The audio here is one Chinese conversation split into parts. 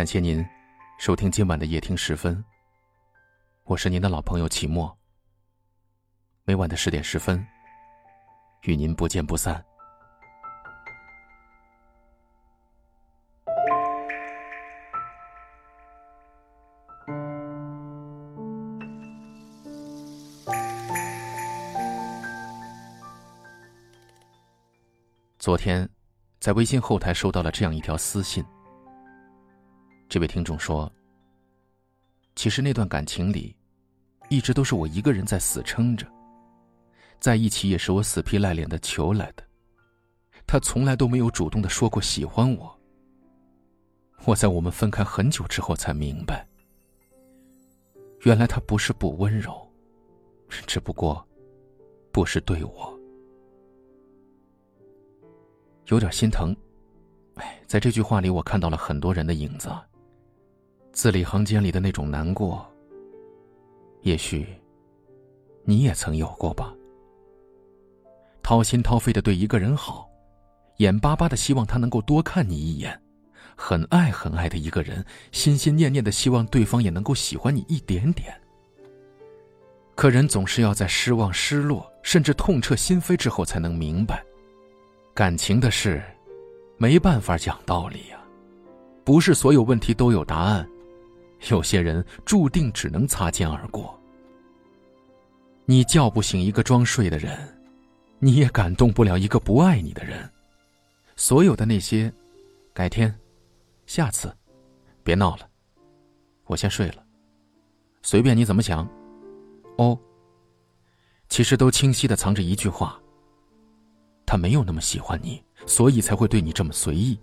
感谢您收听今晚的夜听时分。我是您的老朋友齐墨。每晚的十点十分，与您不见不散。昨天，在微信后台收到了这样一条私信。这位听众说：“其实那段感情里，一直都是我一个人在死撑着，在一起也是我死皮赖脸的求来的。他从来都没有主动的说过喜欢我。我在我们分开很久之后才明白，原来他不是不温柔，只不过不是对我，有点心疼。哎，在这句话里，我看到了很多人的影子。”字里行间里的那种难过，也许你也曾有过吧。掏心掏肺的对一个人好，眼巴巴的希望他能够多看你一眼，很爱很爱的一个人，心心念念的希望对方也能够喜欢你一点点。可人总是要在失望、失落，甚至痛彻心扉之后，才能明白，感情的事，没办法讲道理呀，不是所有问题都有答案。有些人注定只能擦肩而过。你叫不醒一个装睡的人，你也感动不了一个不爱你的人。所有的那些，改天，下次，别闹了，我先睡了。随便你怎么想，哦。其实都清晰的藏着一句话。他没有那么喜欢你，所以才会对你这么随意，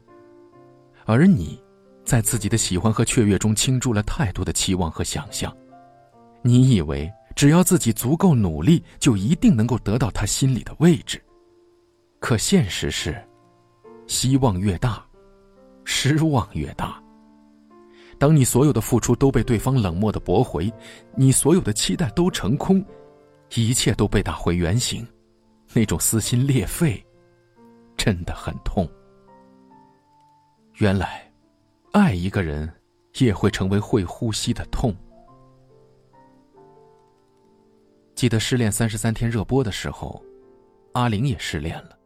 而你。在自己的喜欢和雀跃中倾注了太多的期望和想象，你以为只要自己足够努力，就一定能够得到他心里的位置。可现实是，希望越大，失望越大。当你所有的付出都被对方冷漠的驳回，你所有的期待都成空，一切都被打回原形，那种撕心裂肺，真的很痛。原来。爱一个人，也会成为会呼吸的痛。记得《失恋三十三天》热播的时候，阿玲也失恋了。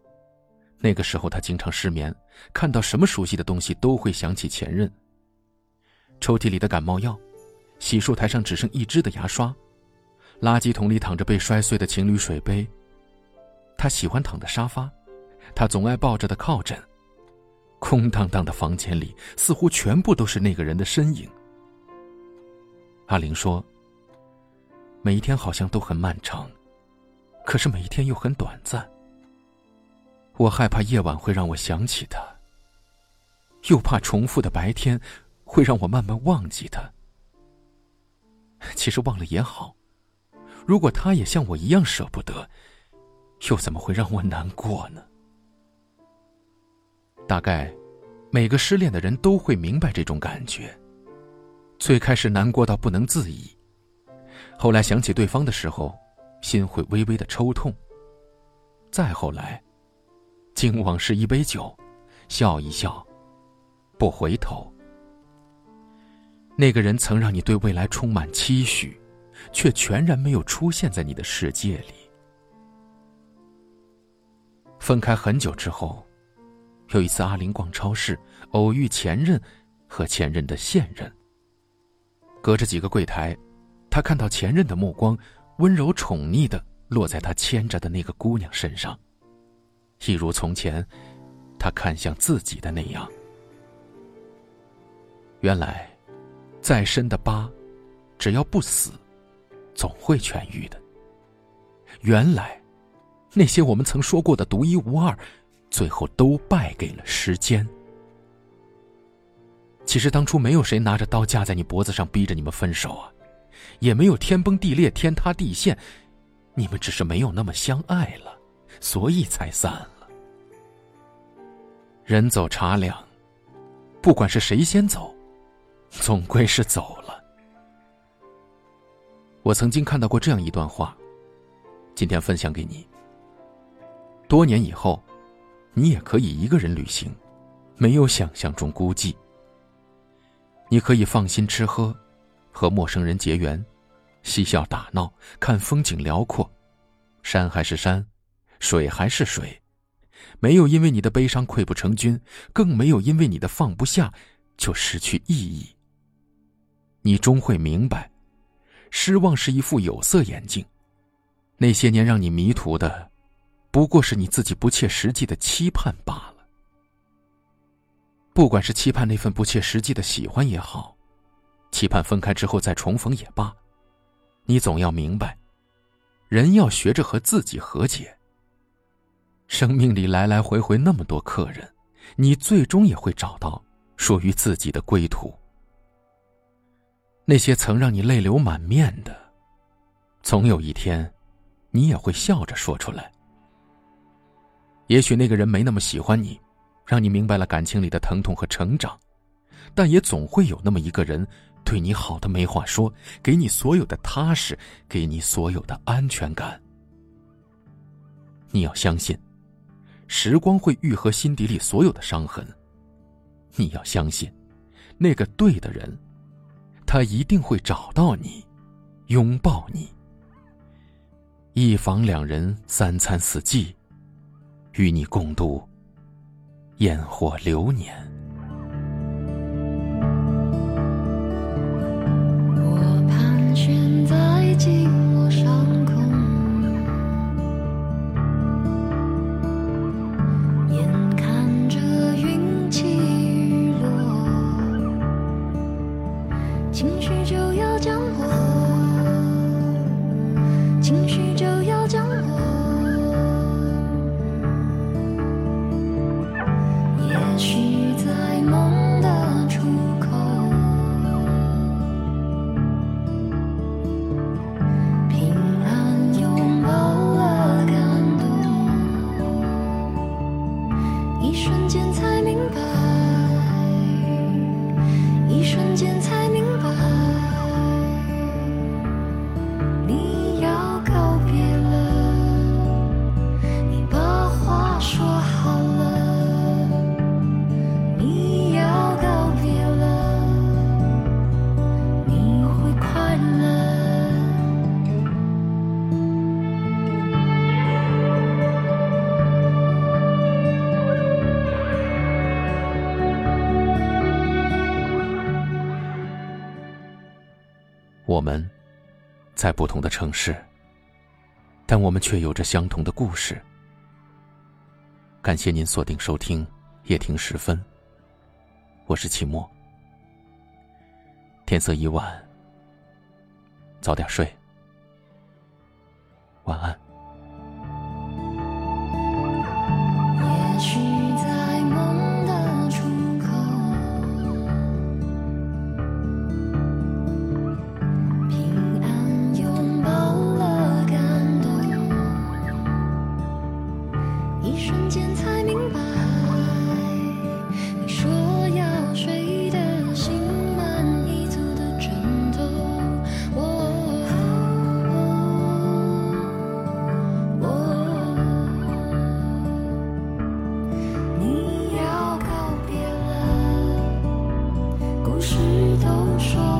那个时候，她经常失眠，看到什么熟悉的东西都会想起前任。抽屉里的感冒药，洗漱台上只剩一支的牙刷，垃圾桶里躺着被摔碎的情侣水杯。他喜欢躺的沙发，他总爱抱着的靠枕。空荡荡的房间里，似乎全部都是那个人的身影。阿玲说：“每一天好像都很漫长，可是每一天又很短暂。我害怕夜晚会让我想起他，又怕重复的白天会让我慢慢忘记他。其实忘了也好，如果他也像我一样舍不得，又怎么会让我难过呢？”大概，每个失恋的人都会明白这种感觉。最开始难过到不能自已，后来想起对方的时候，心会微微的抽痛。再后来，敬往事一杯酒，笑一笑，不回头。那个人曾让你对未来充满期许，却全然没有出现在你的世界里。分开很久之后。有一次，阿玲逛超市，偶遇前任和前任的现任。隔着几个柜台，他看到前任的目光温柔宠溺的落在他牵着的那个姑娘身上，一如从前他看向自己的那样。原来，再深的疤，只要不死，总会痊愈的。原来，那些我们曾说过的独一无二。最后都败给了时间。其实当初没有谁拿着刀架在你脖子上逼着你们分手啊，也没有天崩地裂、天塌地陷，你们只是没有那么相爱了，所以才散了。人走茶凉，不管是谁先走，总归是走了。我曾经看到过这样一段话，今天分享给你。多年以后。你也可以一个人旅行，没有想象中孤寂。你可以放心吃喝，和陌生人结缘，嬉笑打闹，看风景辽阔，山还是山，水还是水，没有因为你的悲伤溃不成军，更没有因为你的放不下就失去意义。你终会明白，失望是一副有色眼镜，那些年让你迷途的，不过是你自己不切实际的期盼罢了。不管是期盼那份不切实际的喜欢也好，期盼分开之后再重逢也罢，你总要明白，人要学着和自己和解。生命里来来回回那么多客人，你最终也会找到属于自己的归途。那些曾让你泪流满面的，总有一天，你也会笑着说出来。也许那个人没那么喜欢你。让你明白了感情里的疼痛和成长，但也总会有那么一个人，对你好的没话说，给你所有的踏实，给你所有的安全感。你要相信，时光会愈合心底里所有的伤痕。你要相信，那个对的人，他一定会找到你，拥抱你。一房两人，三餐四季，与你共度。烟火流年。我盘旋在寂寞上空，眼看着云起雨落，情绪就要降落，我们，在不同的城市，但我们却有着相同的故事。感谢您锁定收听夜听时分，我是齐墨。天色已晚，早点睡，晚安。一瞬间才明白，你说要睡得心满意足的枕头。哦。你要告别了。故事都说。